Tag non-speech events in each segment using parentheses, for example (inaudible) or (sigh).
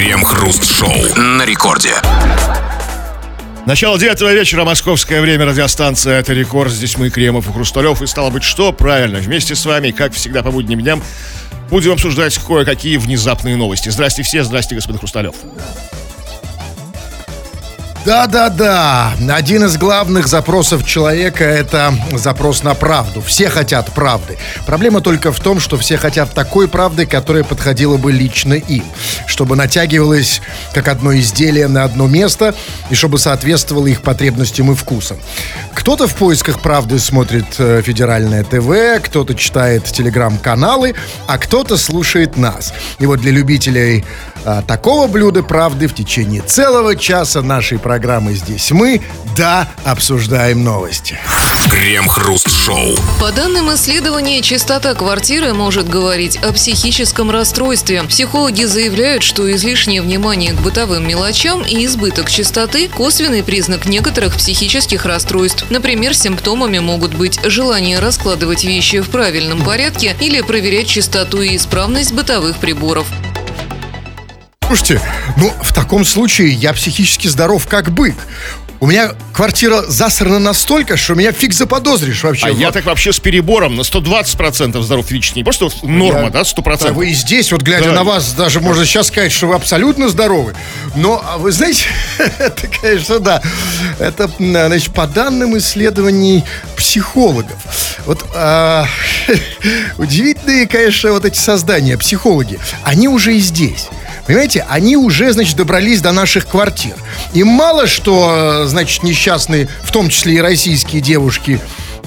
Крем-хруст-шоу на рекорде. Начало девятого вечера, московское время, радиостанция «Это рекорд». Здесь мы, Кремов и Хрусталев. И стало быть, что? Правильно, вместе с вами, как всегда по будним дням, будем обсуждать кое-какие внезапные новости. Здрасте все, здрасте, господин Хрусталев. Да-да-да, один из главных запросов человека – это запрос на правду. Все хотят правды. Проблема только в том, что все хотят такой правды, которая подходила бы лично им. Чтобы натягивалась как одно изделие на одно место и чтобы соответствовало их потребностям и вкусам. Кто-то в поисках правды смотрит э, федеральное ТВ, кто-то читает телеграм-каналы, а кто-то слушает нас. И вот для любителей а, такого блюда правды в течение целого часа нашей программы «Здесь мы» да, обсуждаем новости. Крем-хруст-шоу. По данным исследования, чистота квартиры может говорить о психическом расстройстве. Психологи заявляют, что излишнее внимание к бытовым мелочам и избыток чистоты – косвенный признак некоторых психических расстройств. Например, симптомами могут быть желание раскладывать вещи в правильном порядке или проверять чистоту и исправность бытовых приборов. Слушайте, ну, в таком случае я психически здоров как бык. У меня квартира засрана настолько, что меня фиг заподозришь вообще. А я так вообще с перебором на 120% здоров физически. Не просто норма, Я- да, 100%. Да, вы и здесь, вот глядя Да. на вас, даже можно сейчас сказать, что вы абсолютно здоровы. Но, а вы знаете, (laughs) это, конечно, да. Это, значит, по данным исследований психологов. Вот а, (laughs) удивительные, конечно, вот эти создания, психологи. Они уже и здесь. Понимаете, они уже, значит, добрались до наших квартир. И мало что, э, значит, несчастные, в том числе и российские девушки,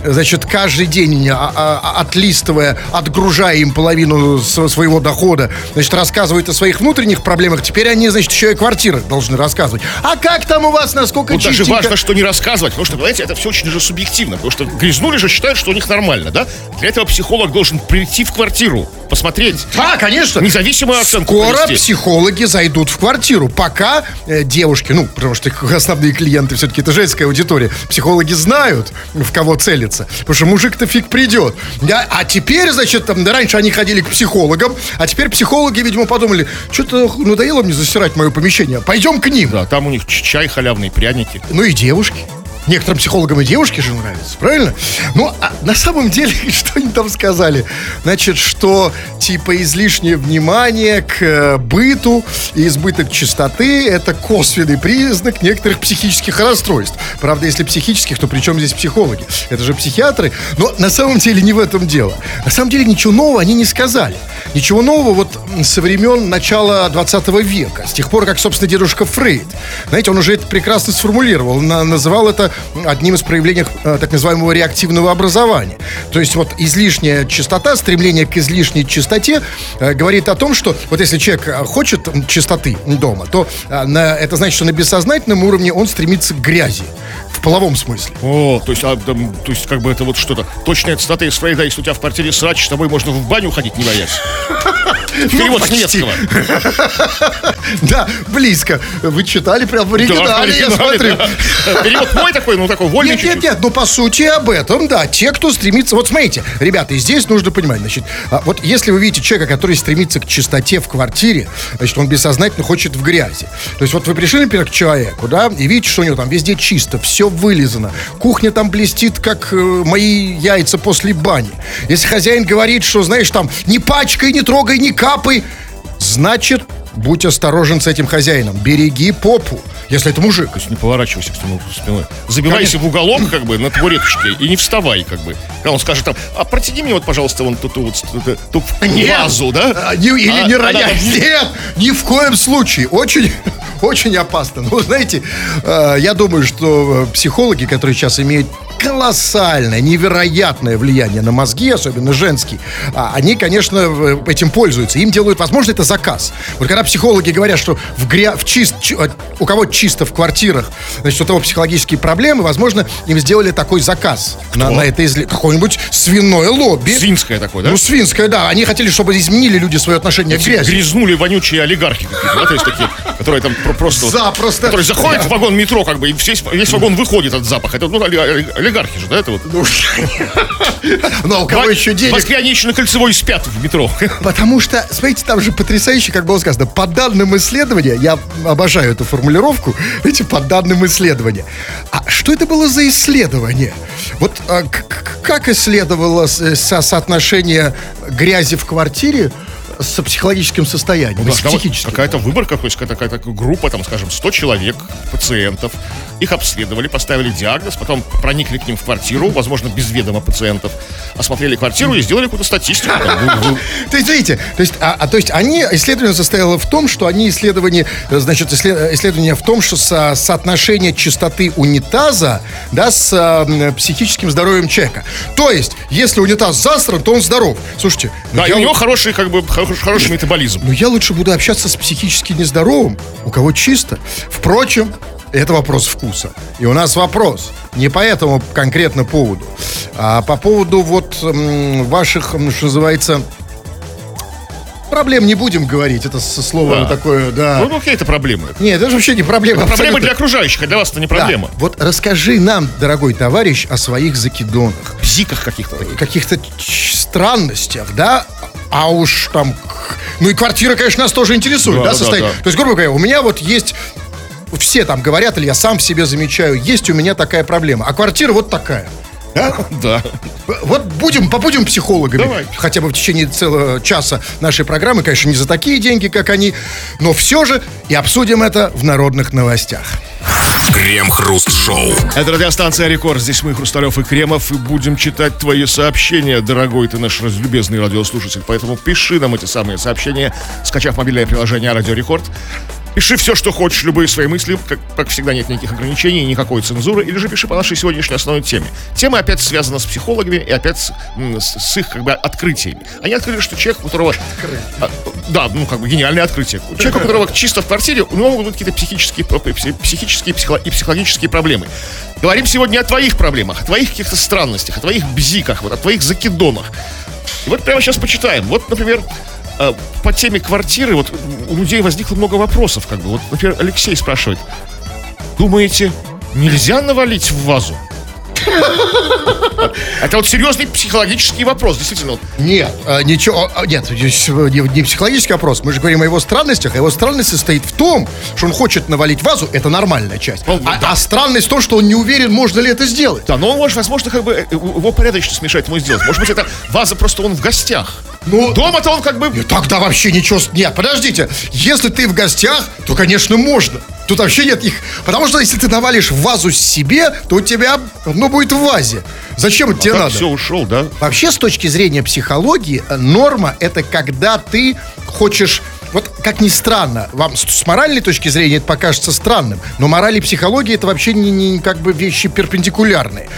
значит, каждый день, а, а, отлистывая, отгружая им половину своего дохода, значит, рассказывают о своих внутренних проблемах. Теперь они, значит, еще и о квартирах должны рассказывать. А как там у вас, насколько Вот даже чистенько? важно, что не рассказывать, потому что, понимаете, это все очень же субъективно, потому что грязнули же считают, что у них нормально, да? Для этого психолог должен прийти в квартиру, посмотреть. Да, конечно. Независимую оценку Скоро провести. психологи зайдут в квартиру. Пока э, девушки, ну, потому что их основные клиенты все-таки это женская аудитория, психологи знают, в кого целиться. Потому что мужик-то фиг придет. Да, а теперь, значит, там, да, раньше они ходили к психологам, а теперь психологи, видимо, подумали, что-то надоело мне засирать мое помещение. Пойдем к ним. Да, там у них чай халявный, пряники. Ну и девушки. Некоторым психологам и девушки же нравятся, правильно? Ну, а на самом деле, (laughs) что они там сказали? Значит, что типа излишнее внимание к э, быту и избыток чистоты – это косвенный признак некоторых психических расстройств. Правда, если психических, то при чем здесь психологи? Это же психиатры. Но на самом деле не в этом дело. На самом деле ничего нового они не сказали. Ничего нового вот со времен начала 20 века, с тех пор, как, собственно, дедушка Фрейд. Знаете, он уже это прекрасно сформулировал, на- называл это одним из проявлений э, так называемого реактивного образования. То есть вот излишняя чистота, стремление к излишней чистоте э, говорит о том, что вот если человек э, хочет чистоты дома, то на- это значит, что на бессознательном уровне он стремится к грязи. В половом смысле. О, то есть, а, там, то есть как бы это вот что-то. Точная цитата из Фрейда, если у тебя в квартире срач, с тобой можно в баню ходить, не боясь. Перевод с почти. немецкого. (laughs) Да, близко. Вы читали прям в оригинале, я смотрю. Перевод мой такой, ну такой вольный Нет, нет, нет, ну по сути об этом, да. Те, кто стремится... Вот смотрите, ребята, и здесь нужно понимать, значит, а, вот если вы видите человека, который стремится к чистоте в квартире, значит, он бессознательно хочет в грязи. То есть вот вы пришли, например, к человеку, да, и видите, что у него там везде чисто, все вылизано, кухня там блестит, как э, мои яйца после бани. Если хозяин говорит, что, знаешь, там, не пачкай, не трогай, не капай, значит, будь осторожен с этим хозяином, береги попу, если это мужик. То есть не поворачивайся к нему спиной. Забивайся в уголок, как бы, на табуреточке, и не вставай, как бы. Когда он скажет там, а протяни мне вот, пожалуйста, вон ту, ту вот, ту, ту вазу, да? А, не- или А, не она роняй. там- Нет, ни в коем случае. Очень, (laughs) очень опасно. Ну, знаете, э, я думаю, что э, психологи, которые сейчас имеют колоссальное, невероятное влияние на мозги, особенно женские, а, они, конечно, этим пользуются. Им делают, возможно, это заказ. Вот когда психологи говорят, что в гря... в чист... чи- э, у кого чисто в квартирах, значит, у того психологические проблемы, возможно, им сделали такой заказ на, на это изли... Какое-нибудь свиное лобби. Свинское такое, да? Ну, свинское, да. Они хотели, чтобы изменили люди свое отношение к грязи. Грязнули вонючие олигархи какие-то, да, то есть такие, которые там про- просто... Запросто. Которые заходят в вагон метро, как бы, и весь, весь вагон выходит от запаха. Это, ну, олигархи же, да, это вот. Ну, (laughs) а у кого еще В денег? Москве они еще на кольцевой спят в метро. (laughs) Потому что, смотрите, там же потрясающе, как было сказано, по данным исследования, я обожаю эту формулировку, эти по данным исследования. А что это было за исследование? Вот а, как исследовалось э, со- соотношение грязи в квартире с психологическим состоянием, с Да, психическим? Какая-то выборка, то есть какая-то какая-то группа, там, скажем, 100 человек, пациентов. Их обследовали, поставили диагноз, потом проникли к ним в квартиру, возможно, без ведома пациентов, осмотрели квартиру и сделали какую-то статистику. (laughs) То есть, видите, то есть, а, а, то есть они, исследование состояло в том, что они исследование, э, значит, исслед- исследование в том, что со- соотношение чистоты унитаза, да, с м, психическим здоровьем человека. То есть, если унитаз засран, то он здоров. Слушайте, ну Да, и я, у него хороший, как бы, хороший, хороший метаболизм. ну я лучше буду общаться с психически нездоровым, у кого чисто. Впрочем, это вопрос вкуса. И у нас вопрос не по этому конкретно поводу, а по поводу вот ваших, что называется, проблем не будем говорить. Это со словом Да. такое, да. Ну, ну, какие это проблемы? Нет, это же вообще не проблема. Проблемы абсолютно. для окружающих, а для вас это не Да. проблема. Вот расскажи нам, дорогой товарищ, о своих закидонах. Бзиках каких-то каких-то странностях, да, а уж там, ну и квартира, конечно, нас тоже интересует, Да, да, да, состояние. да, да. То есть, грубо говоря, у меня вот есть, все там говорят, или я сам в себе замечаю, есть у меня такая проблема, а квартира вот такая. Да? Да. Вот будем, побудем психологами. Давай. Хотя бы в течение целого часа нашей программы, конечно, не за такие деньги, как они, но все же и обсудим это в народных новостях. Крем-хруст-шоу. Это радиостанция Рекорд. Здесь мы, Хрусталев и Кремов, и будем читать твои сообщения, дорогой ты наш разлюбезный радиослушатель. Поэтому пиши нам эти самые сообщения, скачав мобильное приложение Радио Рекорд. Пиши все, что хочешь, любые свои мысли. Как, как всегда, нет никаких ограничений, никакой цензуры. Или же пиши по нашей сегодняшней основной теме. Тема опять связана с психологами и опять с, с- их как бы открытиями. Они открыли, что человек, у которого... а, да, ну как бы гениальное открытие. У человека, у которого чисто в квартире, у него могут быть какие-то психические, психические психо- и психологические проблемы. Говорим сегодня о твоих проблемах, о твоих каких-то странностях, о твоих бзиках, вот, о твоих закидонах. И вот прямо сейчас почитаем. Вот, например, э, по теме квартиры, вот у людей возникло много вопросов, как бы. Вот, например, Алексей спрашивает, думаете, нельзя навалить в вазу? (laughs) Это вот серьезный психологический вопрос, действительно. Нет, а, ничего, нет, э, не, психологический вопрос. Мы же говорим о его странностях, а его странность состоит в том, что он хочет навалить вазу, это нормальная часть. Ну, А, да. а странность в том, что он не уверен, можно ли это сделать. Да, но он может, возможно, как бы э, его порядочно смешать ему сделать. Может быть, это ваза просто он в гостях. Ну, Дома-то он как бы... И тогда вообще ничего... Нет, подождите. Если ты в гостях, то, конечно, можно. Тут вообще нет их... Потому что если ты навалишь вазу себе, то у тебя оно будет в вазе. Зачем это тебе надо? все, ушел, да? Вообще, с точки зрения психологии, э, норма — это когда ты хочешь... Вот, как ни странно, вам с, с моральной точки зрения это покажется странным, но мораль и психология — это вообще не, не как бы вещи перпендикулярные.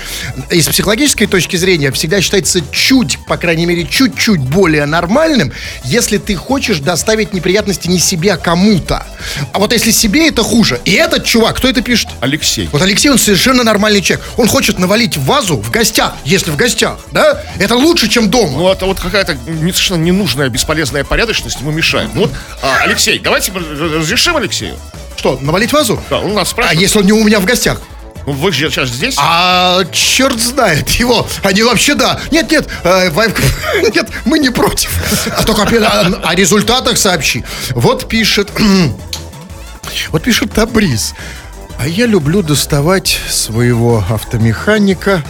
И с психологической точки зрения всегда считается чуть, по крайней мере, чуть-чуть более нормальным, если ты хочешь доставить неприятности не себе, а кому-то. А вот если себе это хуже. И этот чувак, кто это пишет? Алексей. Вот Алексей, он совершенно нормальный человек. Он хочет навалить вазу в гостях, если в гостях, да? Это лучше, чем дома. Ну, это вот какая-то не- совершенно ненужная, бесполезная порядочность, мы мешаем. Ну, вот, а, Алексей, давайте разрешим Алексею. Что, навалить вазу? Да, он нас А спрашивает. если он не у меня в гостях? Ну, вы же сейчас здесь. А черт знает его. Они вообще да. Нет, нет, э, Вайв- (laughs) нет, мы не против. А только о, о результатах сообщи. Вот пишет, (clears throat) вот пишет Табриз. А я люблю доставать своего автомеханика.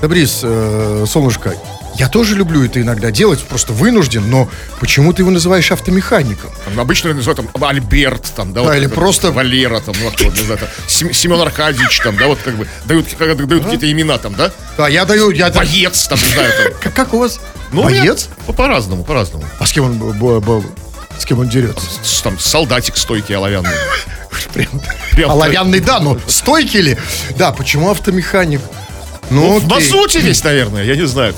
Табриз, э, солнышко, я тоже люблю это иногда делать, просто вынужден, но почему ты его называешь автомехаником? Там обычно называют там Альберт, там, да, Да, или как просто- Валера, там, ну, вот, не знаю, там, Сем- Семен Аркадьевич, там, да, вот как бы дают, как- дают какие-то имена там, да? Да, я даю, я. Боец, там, не знаю, там. Как, у вас? Ну, Боец? По-разному, по-разному. А с кем он, б- б- б- с кем он дерется? Там солдатик стойкий оловянный. (laughs) Прям, Прям оловянный, да, но стойкий ли? Да, почему автомеханик? Ну, мазуте весь, наверное, я не знаю.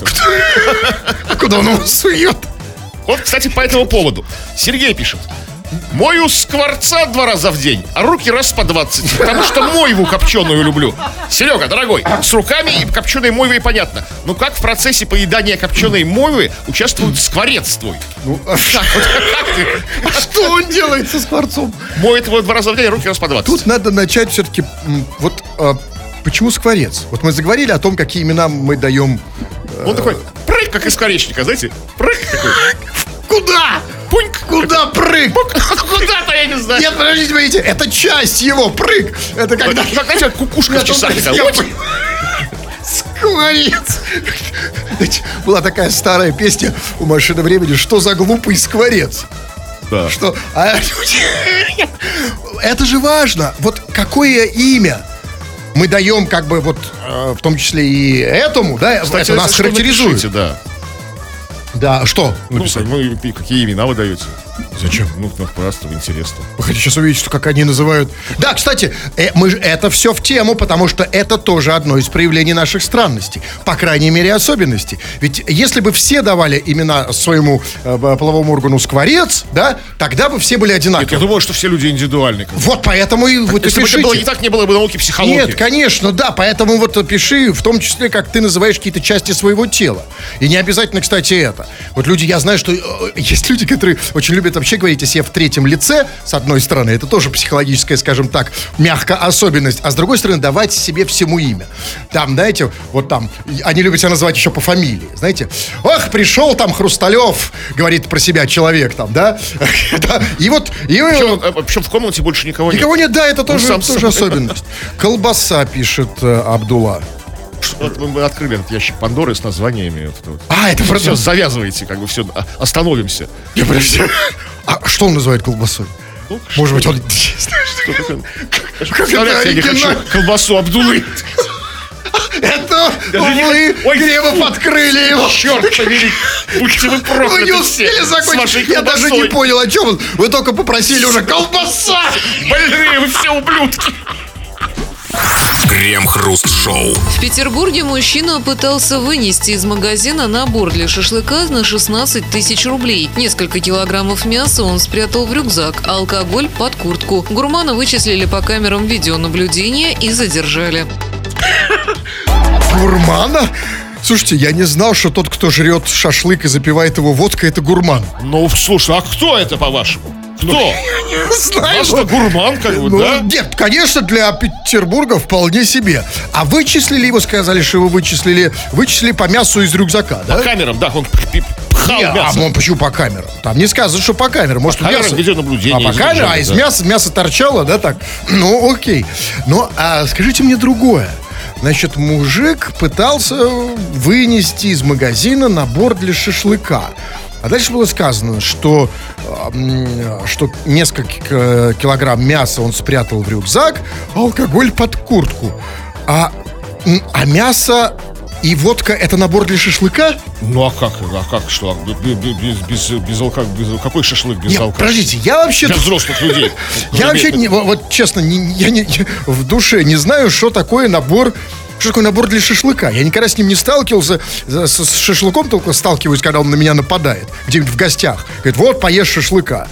А (laughs) куда он его сует? Вот, кстати, по этому поводу. Сергей пишет. Мою скворца два раза в день, а руки раз по 20, потому что мойву копченую люблю. Серега, дорогой, с руками и копченой мойвой понятно. Но как в процессе поедания копченой мойвы участвует скворец твой? Ну, а (laughs) Как, вот, как ты? а что он делает со скворцом? Моет его два раза в день, а руки раз по 20. Тут надо начать все-таки вот а, почему скворец? Вот мы заговорили о том, какие имена мы даем... Он такой, прыг, как из коричника, знаете? Прыг такой. Куда? Пуньк. Куда прыг? (laughs) Куда-то, я не знаю. Нет, подождите, подождите, это часть его, прыг. Это когда... Как, как кукушка. Скворец. Была такая старая песня у машины времени «Что за глупый скворец?» Да. Что? а (laughs) это же важно. Вот какое имя мы даем, как бы вот, э, в том числе и этому, да, Кстати, это нас что характеризует. напишите, да. Да, что? Ну, Написать? ну, и какие имена вы даете? Зачем? Ну, ну, просто интересно. Вы хотите сейчас увидеть, что как они называют. Да, кстати, э, мы, ж- это все в тему, потому что это тоже одно из проявлений наших странностей. По крайней мере, особенностей. Ведь если бы все давали имена своему э, половому органу скворец, да, тогда бы все были Нет, одинаковы. я думаю, что все люди индивидуальны. как бы. Вот поэтому и вот и Если бы это было пишите. не так, не было бы науки психологии. Нет, конечно, да, поэтому вот пиши, в том числе, как ты называешь какие-то части своего тела. И не обязательно, кстати, это. Вот люди, я знаю, что э, есть люди, которые очень любят вообще говорить о себе в третьем лице, с одной стороны, это тоже психологическая, скажем так, мягкая особенность, а с другой стороны, давать себе всему имя. Там, знаете, вот там, они любят себя называть еще по фамилии, знаете. Ох, пришел там Хрусталев, говорит про себя человек там, да? (laughs) И вот, Причем, э, в комнате больше никого, Никого нет, да, это тоже, особенность. Колбаса, пишет э, Абдулла. Вот мы открыли этот ящик Пандоры с названиями. Вот. А, это Все, просто... завязывайте, как бы все, остановимся. Я подожди. А что он называет колбасой? Ну, Может быть, он... Как это я не хочу колбасу Абдулы. Это вы, фу. открыли его. Черт побери. Будьте вы Вы прокляты не успели все закончить. Я даже не понял, о чем он. Вы только попросили уже колбаса. Больные вы все ублюдки. Крем-хруст-шоу. В Петербурге мужчина пытался вынести из магазина набор для шашлыка на 16 тысяч рублей. Несколько килограммов мяса он спрятал в рюкзак, а алкоголь под куртку. Гурмана вычислили по камерам видеонаблюдения и задержали. Гурмана? Слушайте, я не знал, что тот, кто жрет шашлык и запивает его водкой, это гурман. Ну, слушай, а кто это, по-вашему? Кто? Не знаю. Ваш-то гурман, как бы, Ну, да? Нет, конечно, для Петербурга вполне себе. А вычислили его, сказали, что его вычислили, вычислили по мясу из рюкзака, да? По камерам, да, он пи- пхал Не, а мясо. он почему по камерам? Там не сказано, что по камерам. Может, камерам мясо... видеонаблюдения А по камерам, а из да. мяса мясо торчало, да, так? (clears throat) Ну, окей. Но а скажите мне другое. Значит, мужик пытался вынести из магазина набор для шашлыка. А дальше было сказано, что, что несколько э, килограмм мяса он спрятал в рюкзак, а алкоголь под куртку. А, а мясо и водка это набор для шашлыка? Ну, а как, а как, что? Без, без, без, алка- без- какой шашлык без Нет, алкоголя? подождите, я вообще... Для взрослых людей. (laughs) Я вообще, не, вот, вот честно, не- я не, в душе не знаю, что такое набор что такое набор для шашлыка? Я никогда с ним не сталкивался. С, шашлыком только сталкиваюсь, когда он на меня нападает. Где-нибудь в гостях. Говорит, вот, поешь шашлыка.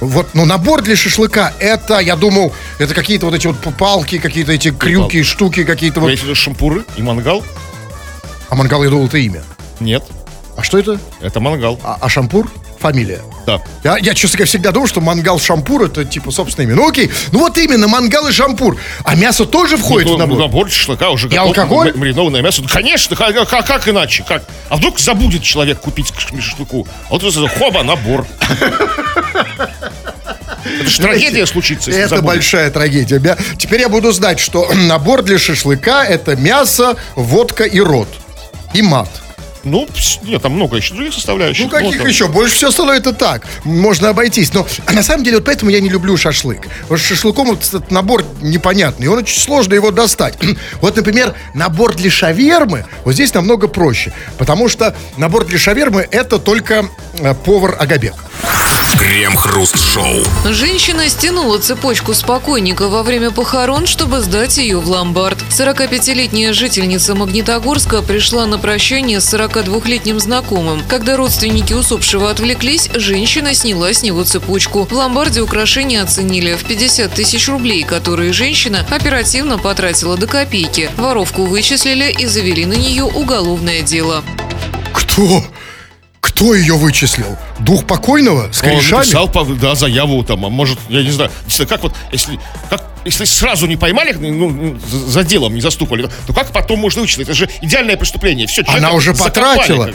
Вот, но набор для шашлыка, это, я думал, это какие-то вот эти вот палки, какие-то эти крюки, штуки какие-то вот. Виду шампуры и мангал? А мангал, я думал, это имя. Нет, А что это? это мангал. А, а шампур? Фамилия. Да. Я, я, честно говоря, всегда думал, что мангал шампур это типа собственное имя. Ну окей, ну вот именно мангал и шампур. А мясо тоже входит Ну, в набор. набор шашлыка уже И готов, алкоголь? Маринованное мясо. Ну, конечно, как, как- как иначе? Как? А вдруг забудет человек купить к шашлыку? А вот это хоба, набор. Это же трагедия случится, если Это забудет. большая трагедия. Я- Теперь я буду знать, что (clears throat) набор для шашлыка это мясо, водка и рот. И мат. Ну, нет, там много еще других составляющих. Ну, каких там- еще? Больше все остальное это так. Можно обойтись. Но а на самом деле, вот поэтому я не люблю шашлык. Потому что шашлыком вот этот набор непонятный. Он очень сложно его достать. (clears throat) Вот, например, набор для шавермы, вот здесь намного проще. Потому что набор для шавермы это только повар Агабек. Крем-хруст-шоу. Женщина стянула цепочку с покойника во время похорон, чтобы сдать ее в ломбард. 45-летняя жительница Магнитогорска пришла на прощание с 42-летним знакомым. Когда родственники усопшего отвлеклись, женщина сняла с него цепочку. В ломбарде украшения оценили в 50 тысяч рублей, которые женщина оперативно потратила до копейки. Воровку вычислили и завели на нее уголовное дело. Кто? Кто ее вычислил? Дух покойного? С Он корешами? написал, по- да, заяву там, а может, я не знаю, как вот, если, как если сразу не поймали, ну, ну, за делом не застукали, то как потом можно вычислить? Это же идеальное преступление. Все, Она уже потратила.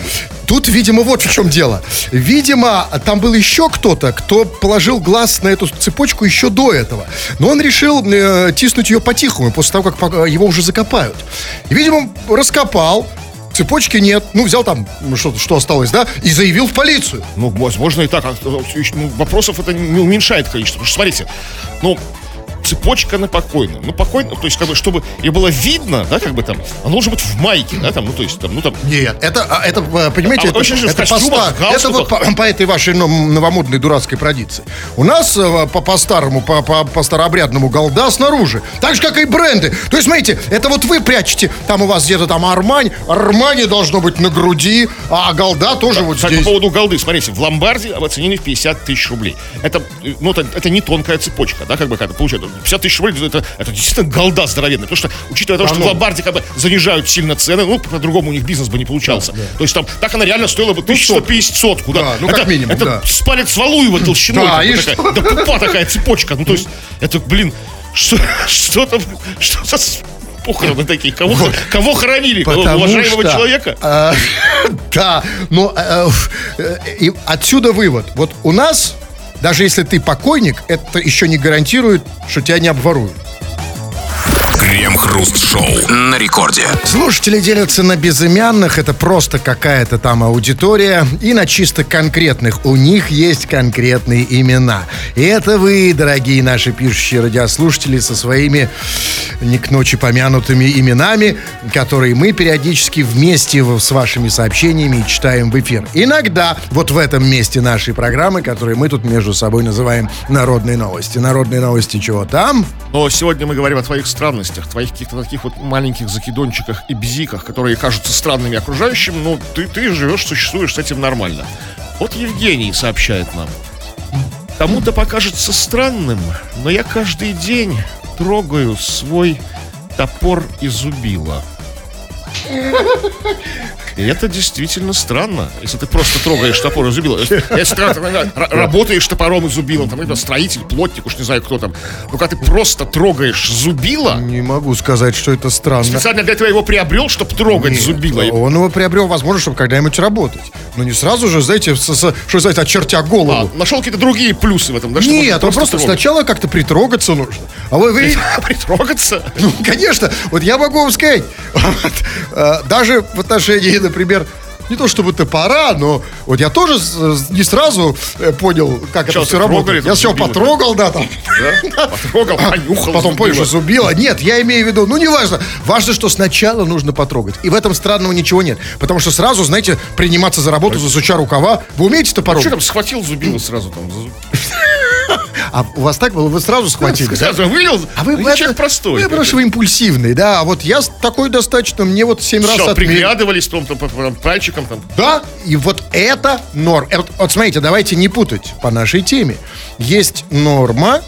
Тут, видимо, вот в чем дело. Видимо, там был еще кто-то, кто положил глаз на эту цепочку еще до этого. Но он решил э, тиснуть ее по-тихому, после того, как его уже закопают. И, видимо, раскопал, цепочки нет. Ну, взял там, ну, что, что осталось, да, и заявил в полицию. Ну, возможно и так. А, ну, Вопросов это не уменьшает количество. Потому что, смотрите, ну, цепочка на покойном. Ну, покойно, то есть, как бы, чтобы ее было видно, да, как бы там, она должна быть в майке, да, там, ну, то есть, там, ну, там, Нет, это, а, это э, понимаете, А, это, очень это, костюмах, поста- это вот по, по этой вашей ну, новомодной дурацкой традиции. У нас э, по, по старому, по, по, по старообрядному голда снаружи. Так же, как и бренды. То есть, смотрите, это вот вы прячете, там у вас где-то там Армань, Армани должно быть на груди, а голда тоже вот Так, здесь. по поводу голды, смотрите, в ломбарде оценили в 50 тысяч рублей. Это, э, ну, это, это не тонкая цепочка, да, как бы, как получается. 50 тысяч рублей, это, это действительно голда здоровенная. Потому что, учитывая то, что в ломбарде как бы занижают сильно цены, ну, по-другому у них бизнес бы не получался. То есть там, так она реально стоила бы 1150 сотку, да. Да, ну, это, как минимум, Это да. с палец Валуева толщиной. Да, и такая, что? да пупа такая цепочка. Ну, то есть, это, блин, что, что там, что за с- похороны такие? Кого, кого хоронили? Потому уважаемого что, человека? э, (laughs) да, но э, и отсюда вывод. Вот у нас, даже если ты покойник, это еще не гарантирует, что тебя не обворуют. Крем-хруст-шоу на рекорде. Слушатели делятся на безымянных, это просто какая-то там аудитория, и на чисто конкретных. У них есть конкретные имена. И это вы, дорогие наши пишущие радиослушатели, со своими не к ночи помянутыми именами, которые мы периодически вместе с вашими сообщениями читаем в эфир. Иногда вот в этом месте нашей программы, которые мы тут между собой называем «Народные новости». Народные новости чего там? Но сегодня мы говорим о твоих странностях, твоих каких-то таких вот маленьких закидончиках и бзиках, которые кажутся странными окружающим, но ты, ты живешь, существуешь с этим нормально. Вот Евгений сообщает нам. Кому-то покажется странным, но я каждый день трогаю свой топор и зубило. И это действительно странно, если ты просто трогаешь топор и зубило. Если ты работаешь топором и зубилом, там, это строитель, плотник, уж не знаю кто там. Но когда ты просто трогаешь зубило, Не могу сказать, что это странно. специально для этого его приобрел, чтобы трогать зубило. Он его приобрел, возможно, чтобы когда-нибудь работать. Но не сразу же, знаете, с- с- что знаете, очертя А, голову. нашел какие-то другие плюсы в этом, да? что Нет, просто трогать. сначала как-то притрогаться нужно. А вы, вы- (laughs) Притрогаться? ну, конечно, вот я могу вам сказать, (laughs) э, даже в отношении, например, не то чтобы топора, но вот я тоже не сразу э, понял, как Что, это все трогали работает. Я зубило? потрогал, да, там. Да? Потрогал, понюхал Потом, понял, что зубило. Нет, я имею в виду, ну, неважно. Важно, что сначала нужно потрогать. И в этом странного ничего нет. Потому что сразу, знаете, приниматься за работу, засуча рукава. Вы умеете топором? Что там, схватил зубило сразу там? (laughs) А у вас так было? Вы сразу схватили? Сразу вылил? А вы, Ну, человек простой. Просто вы импульсивный, да. А вот я такой достаточно, мне вот семь раз отмерили. приглядывались там, пальчиком там? Да, и вот это норм. Э, вот смотрите, давайте не путать по нашей теме. Есть норма,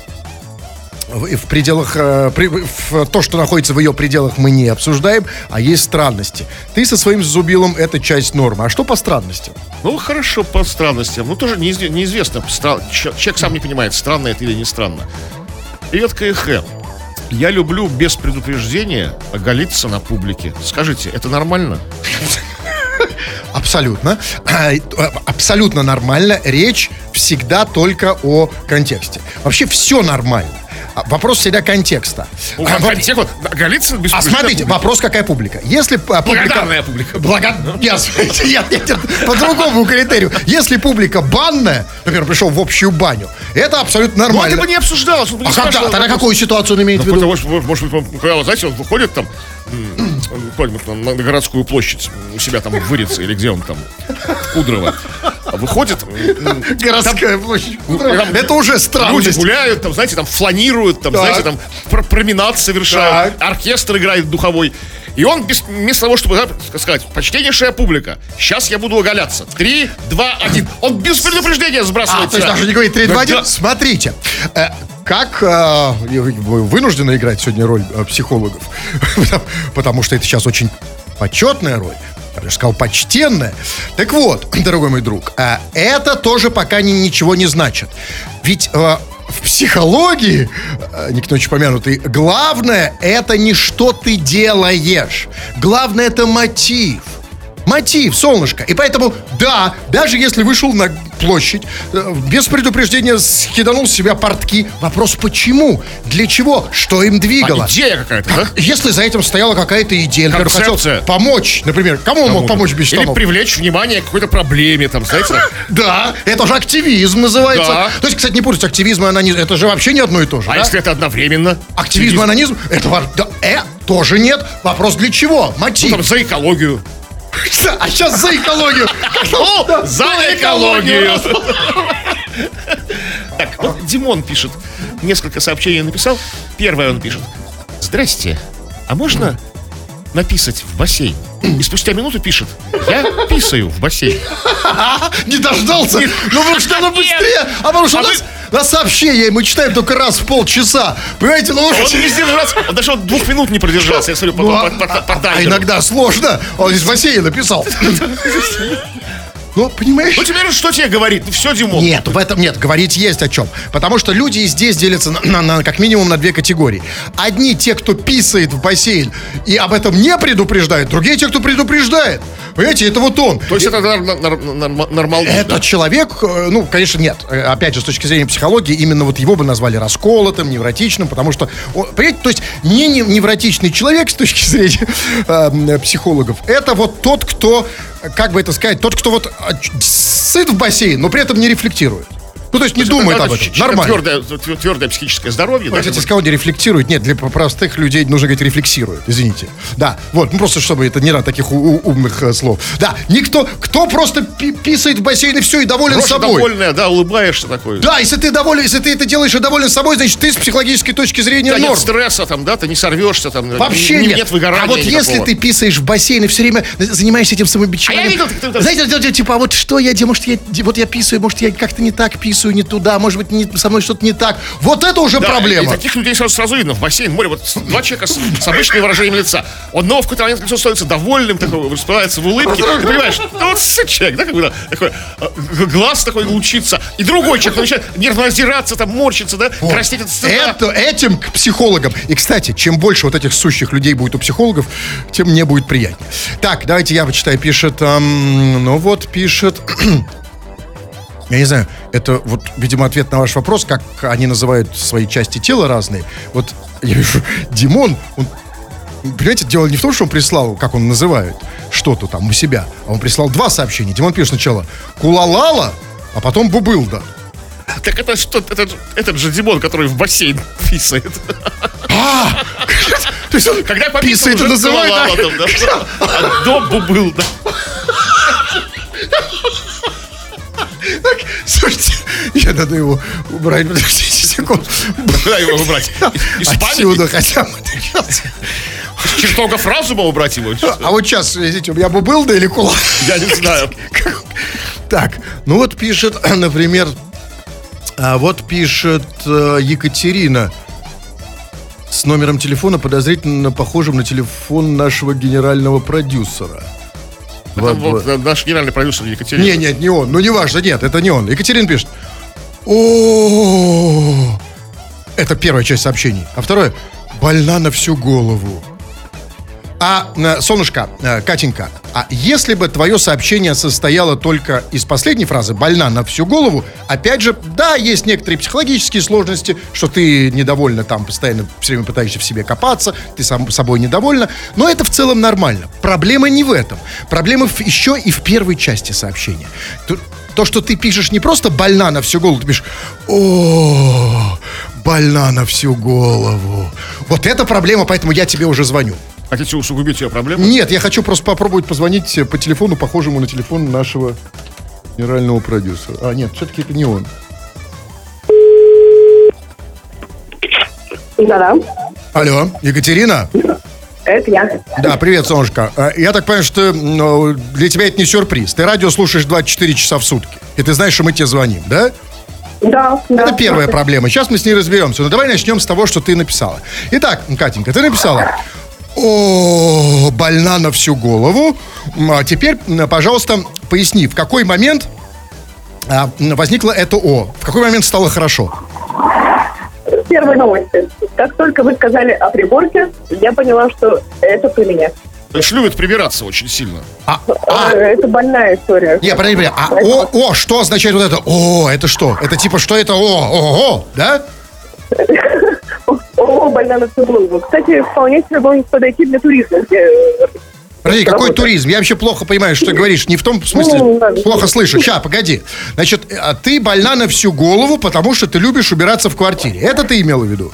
в, в пределах, э, при- в- то, что находится в ее пределах, мы не обсуждаем, а есть странности. Ты со своим зубилом это часть нормы. А что по странностям? Ну, хорошо, по странностям. Ну, тоже неизв- неизвестно. Стра- Человек сам не понимает, странно это или не странно. Привет, КХ. Я люблю без предупреждения оголиться на публике. Скажите, это нормально? (laughs) Абсолютно. А, Абсолютно нормально. Речь всегда только о контексте. Вообще все нормально. А Вопрос всегда контекста. Ну, А, контекст, вот, оголиться без А смотрите, публики. вопрос какая публика? Если а, публика... Благодарная публика. Нет, нет, нет, по другому критерию. Если публика банная, например, пришел в общую баню, это абсолютно Ну, нормально. это бы не обсуждалось. А когда? Тогда какую ситуацию он имеет в Ну, виду? потому что, может быть, вот, знаете, он выходит там, на, на городскую площадь, у себя там в Вырице, или где он там, Кудрово. А Выходит, (laughs) Городская площадь. там Это уже люди странность. гуляют, там, знаете, там фланируют, там, знаете, там пр- променад совершают, оркестр играет духовой. И он без, вместо того, чтобы да, сказать, почтеннейшая публика, сейчас я буду оголяться. Три, два, один. Он без предупреждения А, сбрасывает то есть даже не говорит 3, 2, 1. Да. Смотрите, э, как э, вы вынуждены играть сегодня роль э, психологов, (laughs) потому что это сейчас очень почетная роль. Я даже сказал, почтенная. Так вот, (clears throat) дорогой мой друг, э, это тоже пока ни- ничего не значит. Ведь э, в психологии, э, никто не помянутый, главное это не что ты делаешь. Главное это мотив. Мотив, солнышко. И поэтому, да, даже если вышел на площадь, э, без предупреждения скиданул с себя портки, вопрос почему? Для чего? Что им двигало? А идея какая-то, да? Если за этим стояла какая-то идея, например, хотел Концепция. помочь, например, кому он мог помочь без Или штанов? привлечь внимание к какой-то проблеме, там, знаете? (laughs) Да, это же активизм называется. Да. То есть, кстати, не путать, активизм и анонизм, это же вообще не одно и то же. А да? если это одновременно? Активизм и анонизм, это. Да, э, тоже нет. Вопрос для чего? Ну, Мотив. там, за экологию. А сейчас за экологию. О, (laughs) за экологию! (laughs) Так, вот Димон пишет. Несколько сообщений написал. Первое он пишет. Здрасте. А можно написать в бассейн? И спустя минуту пишет. Я писаю в бассейн. (laughs) Не дождался. Ну, потому что надо быстрее. А потому что А у нас, на сообщение мы читаем только раз в полчаса. Понимаете, ну... Он не сдержался. Он даже вот двух минут не продержался, я смотрю, по, Ну, а- по- по- по а иногда сложно. Он здесь в бассейне написал. (laughs) Ну, понимаешь? Ну теперь что тебе говорит? Все, Димон. Нет, в этом нет, говорить есть о чем. Потому что люди и здесь делятся на, на- на как минимум на две категории. Одни те, кто писает в бассейн и об этом не предупреждают, другие те, кто предупреждает. Понимаете, это вот он. То есть это нар- нар- нормально. Это человек, э, ну, конечно, нет. Э, Опять же, с точки зрения психологии, именно вот его бы назвали расколотым, невротичным, потому что, он- понимаете, то есть не не- невротичный человек с точки зрения э, психологов, это вот тот, кто, как бы это сказать, тот, кто вот ч- сыт в бассейн, но при этом не рефлектирует. Ну, то есть не думает об этом. Нормально. Твердое, тв- твердое психическое здоровье. Ну, Кстати, сказал, не рефлектирует. Нет, для простых людей нужно говорить рефлексирует. Извините. Да, вот, ну просто чтобы это не рад таких умных э, слов. Да, никто, кто просто пи- писает в бассейн и все, и доволен Рожа собой. довольная, да, улыбаешься такой. Да, если ты доволен, если ты это делаешь и доволен собой, значит, ты с психологической точки зрения Да, нет норм. стресса там, да, ты не сорвешься там. Вообще не- нет. Нет выгорания а вот если никакого. ты писаешь в бассейн и все время занимаешься этим самобичеванием. А я видел, как ты там- Знаете, типа, а вот что я делаю, может, я, вот я писаю, может, я как-то не так писаю, не туда, может быть, не- со мной что-то не так. Вот это уже Да, проблема. и таких людей сразу, сразу видно в бассейн, море, вот два человека с, с обычным выражением лица. Одного в какой-то момент лицо становится довольным, такой, расплывается в улыбке. Ты понимаешь, ну вот человек, да, как бы, такой, э, глаз такой лучится. И другой человек начинает нервно озираться, там, морщиться, да, Вот. краснеть от стыда. Это, этим к психологам. И, кстати, чем больше вот этих сущих людей будет у психологов, тем мне будет приятнее. Так, давайте я почитаю. Пишет, ам, ну вот, пишет... (clears throat) Я не знаю, это вот, видимо, ответ на ваш вопрос, как они называют свои части тела разные. Вот я вижу, Димон, он, понимаете, дело не в том, что он прислал, как он называет, что-то там у себя, а он прислал два сообщения. Димон пишет сначала «Кулалала», а потом «Бубылда». Так это что, это, же- этот же Димон, который в бассейн (laughs) писает. (laughs) То есть он Когда писает уже называет, целовала да? там, да. (laughs) А до бубыл, да. Слушайте, я надо его убрать, подождите секунду. Куда его убрать? Из Отсюда хотя бы. Чертогов разума убрать его? А вот сейчас, извините, у меня бы был да или кулак? Я не знаю. Так, ну вот пишет, (clears throat) например, а вот пишет э, Екатерина с номером телефона, подозрительно похожим на телефон нашего генерального продюсера. Вот, вот вот. наш генеральный продюсер Екатерина. Не, нет, не он. Ну, не важно, нет, это не он. Екатерина пишет. О, это первая часть сообщений. А второе, больна на всю голову. А, э, солнышко, э, Катенька, а если бы твое сообщение состояло только из последней фразы «больна на всю голову», опять же, да, есть некоторые психологические сложности, что ты недовольна там, постоянно все время пытаешься в себе копаться, ты сам собой недовольна, но это в целом нормально. Проблема не в этом. Проблема в- еще и в первой части сообщения. То, то, что ты пишешь не просто «больна на всю голову», ты пишешь «О, больна на всю голову». Вот это проблема, поэтому я тебе уже звоню. Хотите усугубить ее проблему? Нет, я хочу просто попробовать позвонить по телефону, похожему на телефон нашего генерального продюсера. А, нет, все-таки это не он. Да-да, Алло, Екатерина? это я. Да, привет, солнышко. Э, Я так понимаю, что ну, для тебя это не сюрприз. Ты радио слушаешь 24 часа в сутки. И ты знаешь, что мы тебе звоним, да? Да, да. Это первая проблема. Сейчас мы с ней разберемся. Но давай начнем с того, что ты написала. Итак, Катенька, ты написала. О, больна на всю голову. А теперь, пожалуйста, поясни, в какой момент а, возникло это О? В какой момент стало хорошо? первой новости. Как только вы сказали о приборке, я поняла, что это про меня. То есть любят прибираться очень сильно. А, Э, а, Это больная история. не, подожди, подожди. А о, о, что означает вот это? О, это что? Это типа, что это? О, о, о, да? О, больна на всю голову. Кстати, вполне себе может подойти для туризма. где, Подожди, какой Работает. туризм? Я вообще плохо понимаю, что ты говоришь. Не в том смысле, Ну, плохо слышу. Ща, погоди. Значит, а ты больна на всю голову, потому что ты любишь убираться в квартире. Это ты имела в виду?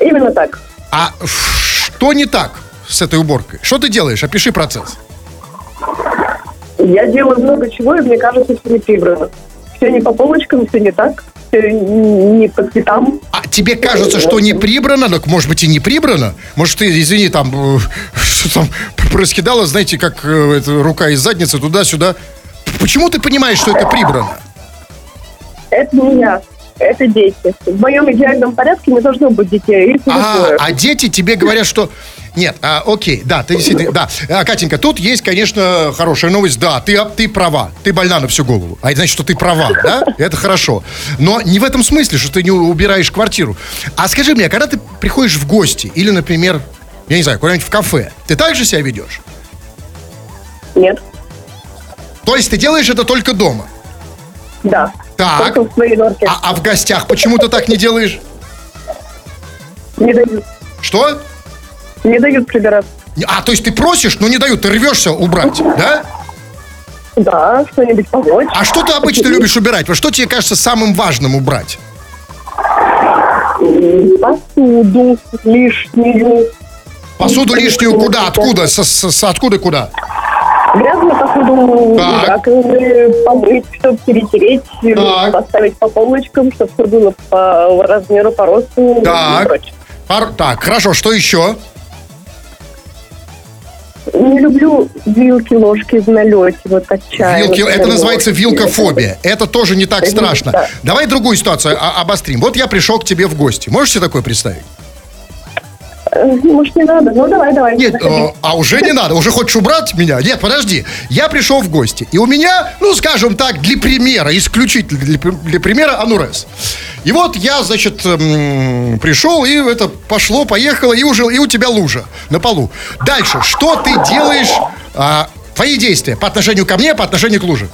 Именно так. А что не так с этой уборкой? Что ты делаешь? Опиши процесс. Я делаю много чего, и мне кажется, все не прибрано. Все не по полочкам, все не так, не по цветам. А тебе кажется, что не прибрано? Так, может быть, и не прибрано? Может, ты, извини, там, э, что (laughs) там проскидала, знаете, как э, эта рука из задницы туда-сюда. Почему ты понимаешь, что это прибрано? Это не я, это дети. В моем идеальном порядке не должно быть детей. А, а дети тебе говорят, что... Нет, а, окей, да, ты действительно... Да, А, Катенька, тут есть, конечно, хорошая новость. Да, ты, ты права, ты больна на всю голову. А это значит, что ты права, да? Это хорошо. Но не в этом смысле, что ты не убираешь квартиру. А скажи мне, а когда ты приходишь в гости или, например, я не знаю, куда-нибудь в кафе, ты так же себя ведешь? Нет, То есть ты делаешь это только дома? да. Так. Только в своей норке. А, а в гостях почему ты так не делаешь? Не дают. Что? Не дают прибираться. А, то есть ты просишь, но не дают, ты рвешься убрать, да? Да, что-нибудь помочь. А что ты обычно любишь убирать? Вот что тебе кажется самым важным убрать? Посуду лишнюю. Посуду лишнюю куда? Откуда? С, с- с- откуда куда? Грязную посуду Так. раковины помыть, чтобы перетереть, Так. поставить по полочкам, чтобы все было по размеру, по росту и Так. прочее. Пар- так, хорошо, что еще? Не люблю вилки, ложки в налете, вот от чая. Вилки, это называется ложки. вилкофобия. Это тоже не так страшно. Давай другую ситуацию а- обострим. Вот я пришел к тебе в гости. Можешь себе такое представить? Э, Может, не надо? Ну, давай, давай. Нет, э, а уже не надо. Уже хочешь убрать меня? Нет, подожди. Я пришел в гости. И у меня, ну, скажем так, для примера, исключительно для, для примера, анурез. И вот я, значит, м, пришел, и это пошло, поехало, и уже и у тебя лужа на полу. Дальше, что ты делаешь, а, твои действия по отношению ко мне, по отношению к луже?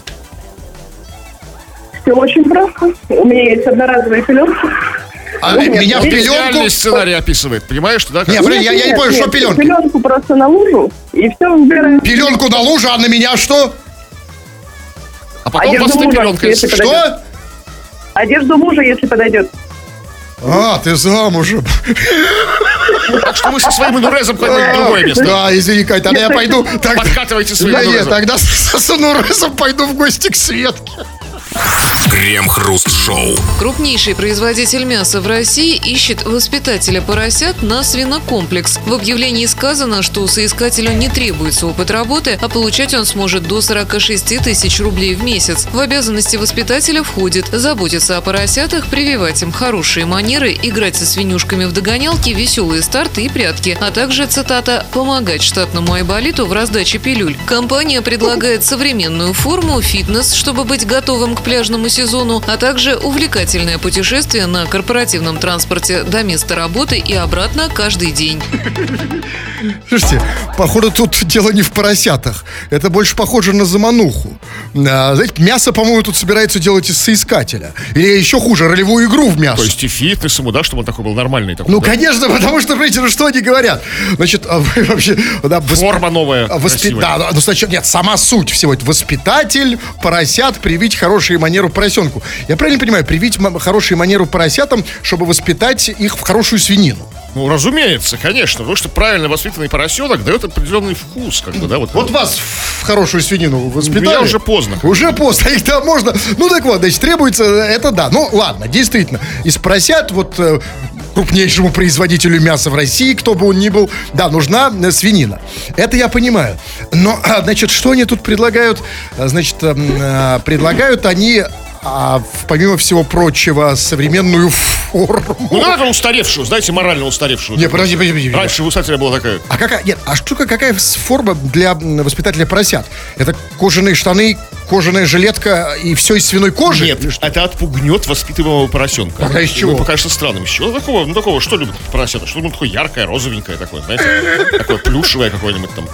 Все очень просто. У меня есть одноразовые пеленки. А, Ну, нет, меня в нет, пеленку... Сценарий описывает, понимаешь, да? Не, подожди, я, я не понял, что пеленки? Пеленку просто на лужу, и все убираем. Пеленку на лужу, а на меня что? А потом просто мужа, пеленкой. подойдет. Что? Одежду мужа, если подойдет. А, ты замужем. Так что мы со своим инурезом ходим в другое место. Да, извини, Кать, тогда я пойду. (laughs) Подкатывайте своим нет, инурезом. тогда с, с Анурезом пойду в гости к Светке. Крем-хруст-шоу. Крупнейший производитель мяса в России ищет воспитателя поросят на свинокомплекс. В объявлении сказано, что соискателю не требуется опыт работы, а получать он сможет до 46 тысяч рублей в месяц. В обязанности воспитателя входит заботиться о поросятах, прививать им хорошие манеры, играть со свинюшками в догонялки, веселые старты и прятки, а также, цитата, «помогать штатному айболиту в раздаче пилюль». Компания предлагает современную форму, фитнес, чтобы быть готовым к пляжному сезону, а также увлекательное путешествие на корпоративном транспорте до места работы и обратно каждый день. Слушайте, походу тут дело не в поросятах. Это больше похоже на замануху. А, знаете, мясо, по-моему, тут собирается делать из соискателя. Или еще хуже, ролевую игру в мясо. То есть и фитнес ему, да, чтобы он такой был нормальный. Такой, Ну, да? конечно, потому что, понимаете, ну что они говорят? Значит, а вообще... Да, восп- Форма новая, а, воспи- красивая. Да, ну, сначала, нет, сама суть всего. Это воспитатель поросят, привить хорошие манеру поросенку. Я правильно понимаю, привить хорошие манеру поросятам, чтобы воспитать их в хорошую свинину? Ну, разумеется, конечно. Потому что правильно воспитанный поросенок дает определенный вкус, как бы, да, вот. Вот вас в хорошую свинину воспитали. Меня уже поздно. Уже поздно, (laughs) их там можно. Ну так вот, значит, требуется, это да. Ну ладно, действительно. Из поросят вот э, крупнейшему производителю мяса в России, кто бы он ни был, да, нужна э, свинина. Это я понимаю. Но, а, значит, что они тут предлагают? Значит, э, предлагают они а помимо всего прочего, современную форму. Ну, надо устаревшую, знаете, морально устаревшую. Не, подожди, подожди, подожди. Раньше у Усателя была такая. А какая, нет, а штука какая форма для воспитателя поросят? Это кожаные штаны, кожаная жилетка и все из свиной кожи? Нет, это отпугнет воспитываемого поросенка. Тогда из чего? Ну, покажется странным. Из чего такого? Ну, такого, что любят поросята? Что-нибудь такое яркое, розовенькое такое, знаете? (laughs) Такое плюшевое какое-нибудь там.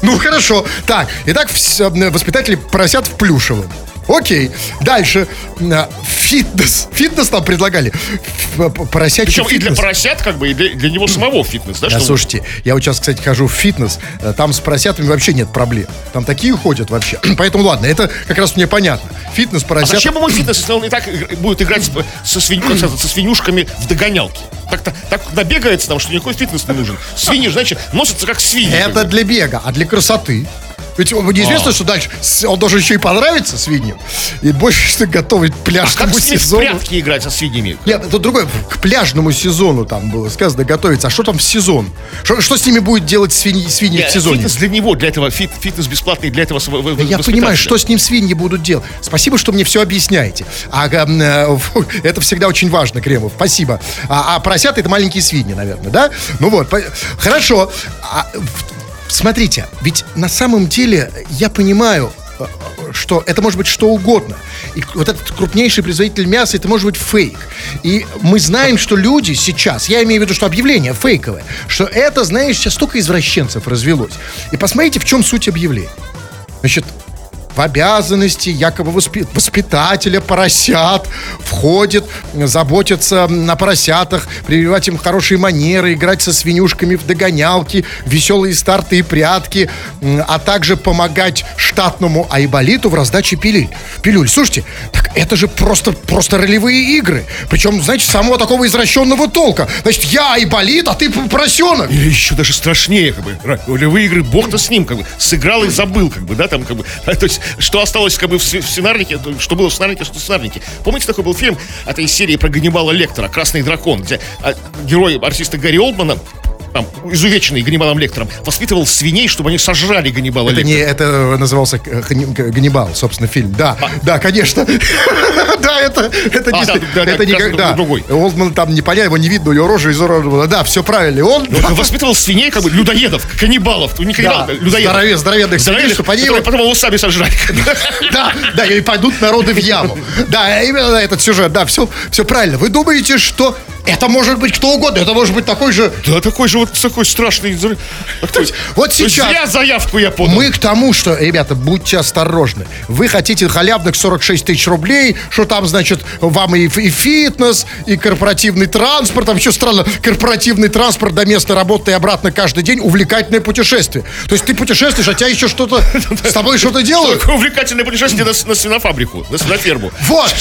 Ну, хорошо. Так, итак, воспитатели поросят в плюшевом. Окей. Дальше. М, Фитнес. Фитнес нам предлагали. Поросячий Причем и для фитнес. поросят, как бы, и для, для него самого фитнес, да? Да, слушайте, я вот сейчас, кстати, хожу в фитнес, э, там с поросятами вообще нет проблем. Там такие ходят вообще. (clears throat) Поэтому ладно, это как раз мне понятно. Фитнес, А поросят. зачем ему фитнес, если он и так будет играть со, свинь- со свинюшками в догонялки? Так-то так набегается нам, что никакой фитнес не нужен. Свиньи, значит, носятся как свиньи. Это для бега, а для красоты. Ведь неизвестно, А. что дальше. Он должен еще и понравиться свиньям. И больше что (laughs) готовить к А как пляжному ними в сезону. прятки играть со свиньями? Нет, это другое. К пляжному сезону там было сказано готовиться. А что там в сезон? Что, что с ними будет делать свиньи, свиньи в Нет, сезоне? Фитнес для него, для этого фит- фитнес бесплатный для этого в- Да я понимаю, что с ним свиньи будут делать. Спасибо, что мне все объясняете. А, эм, э, (laughs) это всегда очень важно, Кремов. Спасибо. А, а поросята это маленькие свиньи, наверное, да? Ну вот, хорошо. А, в- смотрите, ведь на самом деле я понимаю, э, что это может быть что угодно. И вот этот крупнейший производитель мяса, это может быть фейк. И мы знаем, что люди сейчас, я имею в виду, что объявление фейковое, что это, знаешь, сейчас столько извращенцев развелось. И посмотрите, в чем суть объявления. Значит, в обязанности якобы воспи- воспитателя поросят входит заботиться на поросятах, прививать им хорошие манеры, играть со свинюшками в догонялки, веселые старты и прятки, а также помогать штатному айболиту в раздаче пилюль. Пилюль. Слушайте, так это же просто, просто ролевые игры. Причем, знаете, самого такого извращенного толка. Значит, я айболит, а ты поросенок. Или еще даже страшнее, как бы, ролевые игры, бог-то с ним, как бы, сыграл и забыл, как бы, да, там, как бы, (laughs) то есть, что осталось, как бы, в, сценарнике, то, что было в сценарнике, что в сценарнике. Помните, такой был фильм, это из серии про Ганнибала Лектора, «Красный дракон», где а, герой артиста Гарри Олдмана, там, изувеченный Ганнибалом Лектором, воспитывал свиней, чтобы они сожрали Ганнибала Это, Лектора. не, это назывался э, Ганнибал, собственно, фильм. Да, да, конечно. (laughs) Да, это, это, А, не- да, да, это не кажется, да. другой. Олдман там не понятно, его не видно, у него рожа изуродована. Да, все правильно. И он, воспитывал свиней, как бы, людоедов, каннибалов, не каннибалов, Да, а людоедов. здорове- здоровенных свиней, чтобы они его- потом сами сожрали. (laughs) да, да, и пойдут народы в яму. Да, именно этот сюжет, да, все, все правильно. Вы думаете, что это может быть кто угодно, это может быть такой же Да, такой же вот такой страшный. взрыв. То есть- вот сейчас- Зря заявку я подал. Мы к тому, что, ребята, будьте осторожны. Вы хотите халявных 46 тысяч рублей, что там, значит, вам и, и фитнес, и корпоративный транспорт, там еще странно, корпоративный транспорт до места работы и обратно каждый день, увлекательное путешествие. То есть ты путешествуешь, а тебя еще что-то, (laughs) с тобой что-то делают? Увлекательное путешествие на, свинофабрику, на свиноферму. Вот,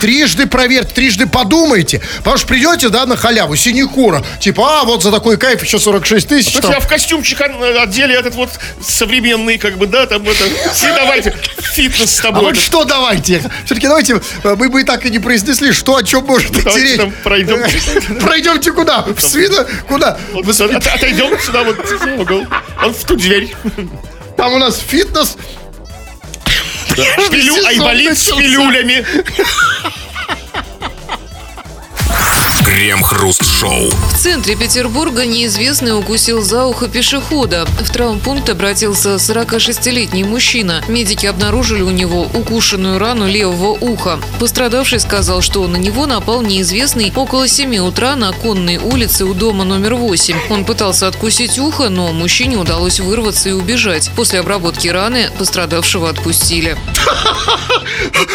трижды проверьте, трижды подумайте. Потому что придете, да, на халяву, синекура. Типа, а, вот за такой кайф еще 46 тысяч. Там. тебя в костюмчик о- одели этот вот современный, как бы, да, там это. И давайте фитнес с А тобой. вот этот. что давайте? Все-таки давайте, э, мы бы и так и не произнесли, что о чем может идти речь. пройдем. (laughs) Пройдемте куда? В свино? Куда? Вот отойдем сюда вот в угол. Он в ту дверь. Там у нас фитнес. Пилю, сезон айболит с пилюлями. Крем-хруст-шоу. В центре Петербурга неизвестный укусил за ухо пешехода. В травмпункт обратился 46-летний мужчина. Медики обнаружили у него укушенную рану левого уха. Пострадавший сказал, что на него напал неизвестный около 7 утра на конной улице у дома номер 8. Он пытался откусить ухо, но мужчине удалось вырваться и убежать. После обработки раны пострадавшего отпустили.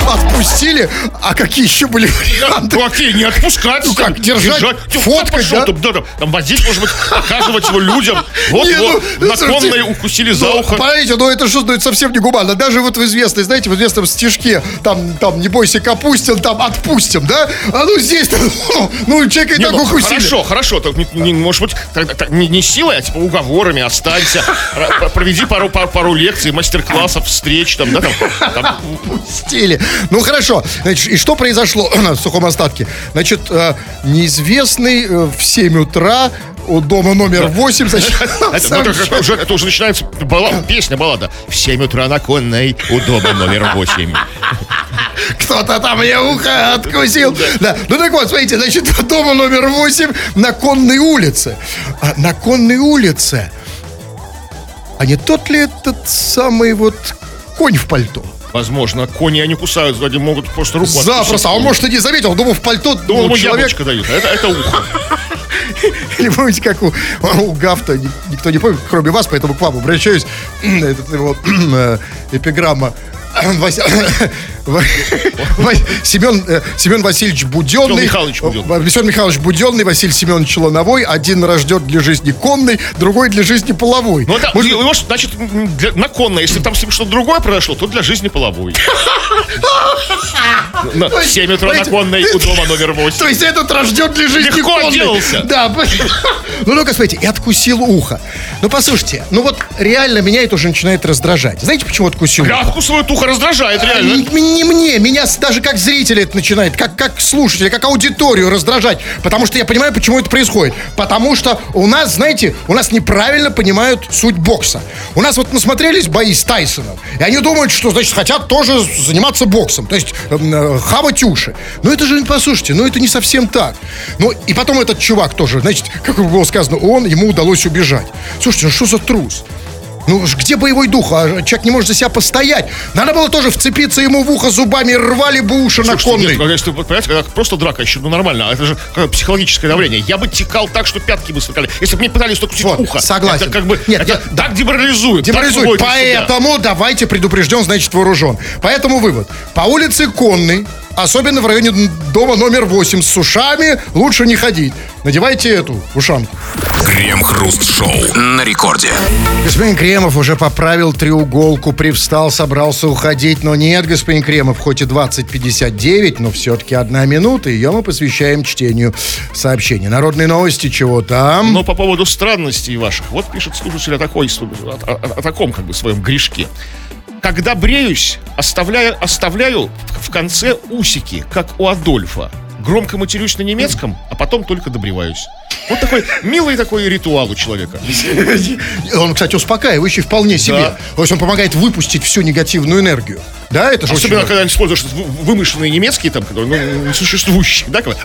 Отпустили? А какие еще были варианты? Ну, окей, не отпускать. Ну, как, держать, Тё, фоткать, пошел, да? там, да, там, там возить, может быть, показывать его людям. Вот Не, его ну, на слушайте, конной укусили за Ну, ухо. Понимаете, ну это что, ну, это совсем не гуманно. Даже вот в известной, знаете, в известном стишке, там, там, не бойся, Капустин, там, отпустим, да? А ну здесь, ну, (laughs) человека и Не, так ну, укусили. Хорошо, хорошо. Так, не- не- может быть, так- так, не, не силой, а типа уговорами останься. Проведи пару, пару, пару лекций, мастер-классов, встреч там, да, там, там, стиле. Ну хорошо. Значит, и что произошло (clears throat) в сухом остатке? Значит, э, неизвестный э, в 7 утра у дома номер 8, значит, (laughs) Это, это- уже, это уже начинается бала- песня, баллада. В 7 утра на конной у дома номер 8. (laughs) кто-то там мне ухо откусил. Да. Ну так вот, смотрите, значит, дома номер 8 на Конной улице. А на Конной улице. А не тот ли этот самый вот конь в пальто? Возможно, кони они кусают сзади, могут просто руку Запросто. А он, может, и не заметил. Думал, в пальто Думал, ну, человек... дают, а это, это ухо. (laughs) Или помните, как у, у Гафта, ни- никто не помнит, кроме вас, поэтому к вам обращаюсь. (clears throat) Этот его (clears throat) э, эпиграмма. (clears throat) (laughs) Семен, э, Семен Васильевич Буденный. Семен Михайлович Буденный. Э, Семен Михайлович Буденный, Василий Семенович Лановой. Один рожден для жизни конной, другой для жизни половой. Ну, это, Может, его, значит, для- на конной, если там что-то другое произошло, то для жизни половой. (laughs) На- В 7 утра на конной у (laughs) дома номер 8. То есть этот рожден для жизни Легко конной. отделался. Да. Ну, ну-ка, смотрите, и откусил ухо. Ну, послушайте, ну вот реально меня это уже начинает раздражать. Знаете, почему откусил Я ухо? откусываю ухо, раздражает реально. Не, не мне, меня даже как зрителя это начинает, как, как слушателя, как аудиторию раздражать. Потому что я понимаю, почему это происходит. Потому что у нас, знаете, у нас неправильно понимают суть бокса. У нас вот насмотрелись бои с Тайсоном, и они думают, что, значит, хотят тоже заниматься боксом. То есть эм, э, хавать уши. Но это же, послушайте, ну это не совсем так. Ну и потом этот чувак тоже, значит, как было сказано, он, ему удалось убежать. Слушайте, ну что за трус? Ну, где боевой дух? А человек не может за себя постоять. Надо было тоже вцепиться ему в ухо зубами, рвали бы уши на Слушайте, конной. нет, когда, если вы понимаете, когда просто драка еще, ну нормально, это же какое психологическое давление. Я бы текал так, что пятки бы сверкали. Если бы мне пытались укусить Вот, ухо. согласен. Это как бы, Нет, это я- так деморализует. так Деморализует. выводит из себя. Поэтому давайте предупрежден, значит вооружен. Поэтому вывод. По улице Конной, особенно в районе дома номер 8 с ушами, лучше не ходить. Надевайте эту ушанку. Крем-хруст-шоу на рекорде. Господин Кремов уже поправил треуголку, привстал, собрался уходить, но нет, господин Кремов, хоть и 20.59, но все-таки одна минута, ее мы посвящаем чтению сообщений. Народные новости, чего там? Но по поводу странностей ваших, вот пишет слушатель о, такой, о, о- о таком как бы своем грешке. Когда бреюсь, оставляю, оставляю в конце усики, как у Адольфа. Громко матерюсь на немецком, а потом только добреваюсь. Вот такой милый такой ритуал у человека. Он, кстати, успокаивающий вполне себе. То есть он помогает выпустить всю негативную энергию. Да, это же Особенно, очень... когда используешь вы- вымышленные немецкие, там, которые, ну, несуществующие, да, бы,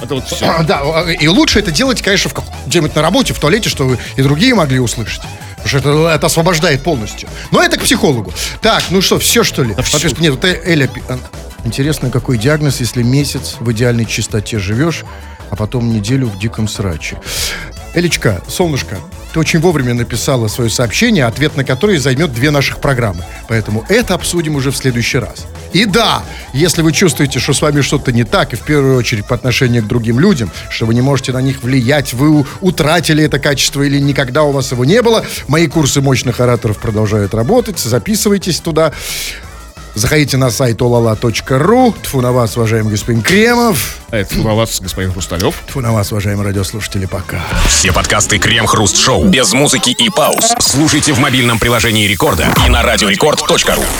это вот все. А, Да, а, и лучше это делать, конечно, в где-нибудь на работе, в туалете, чтобы и другие могли услышать. Потому что это, это освобождает полностью. Но это к психологу. Так, ну что, все что ли? всё. Во-первых, нет, вот э- Эля... а, Интересно, какой диагноз, если месяц в идеальной чистоте живешь, а потом неделю в диком сраче. Элечка, солнышко, ты очень вовремя написала свое сообщение, ответ на которое займет две наших программы. Поэтому это обсудим уже в следующий раз. И да, если вы чувствуете, что с вами что-то не так, и в первую очередь по отношению к другим людям, что вы не можете на них влиять, вы утратили это качество или никогда у вас его не было, мои курсы мощных ораторов продолжают работать, записывайтесь туда. Заходите на сайт olala.ru. Тфу на вас, уважаемый господин Кремов. А это у вас, господин Хрусталев. Тфу на вас, уважаемые радиослушатели, пока. Все подкасты Крем-хруст-шоу без музыки и пауз. Слушайте в мобильном приложении Рекорда и на радиорекорд.ру.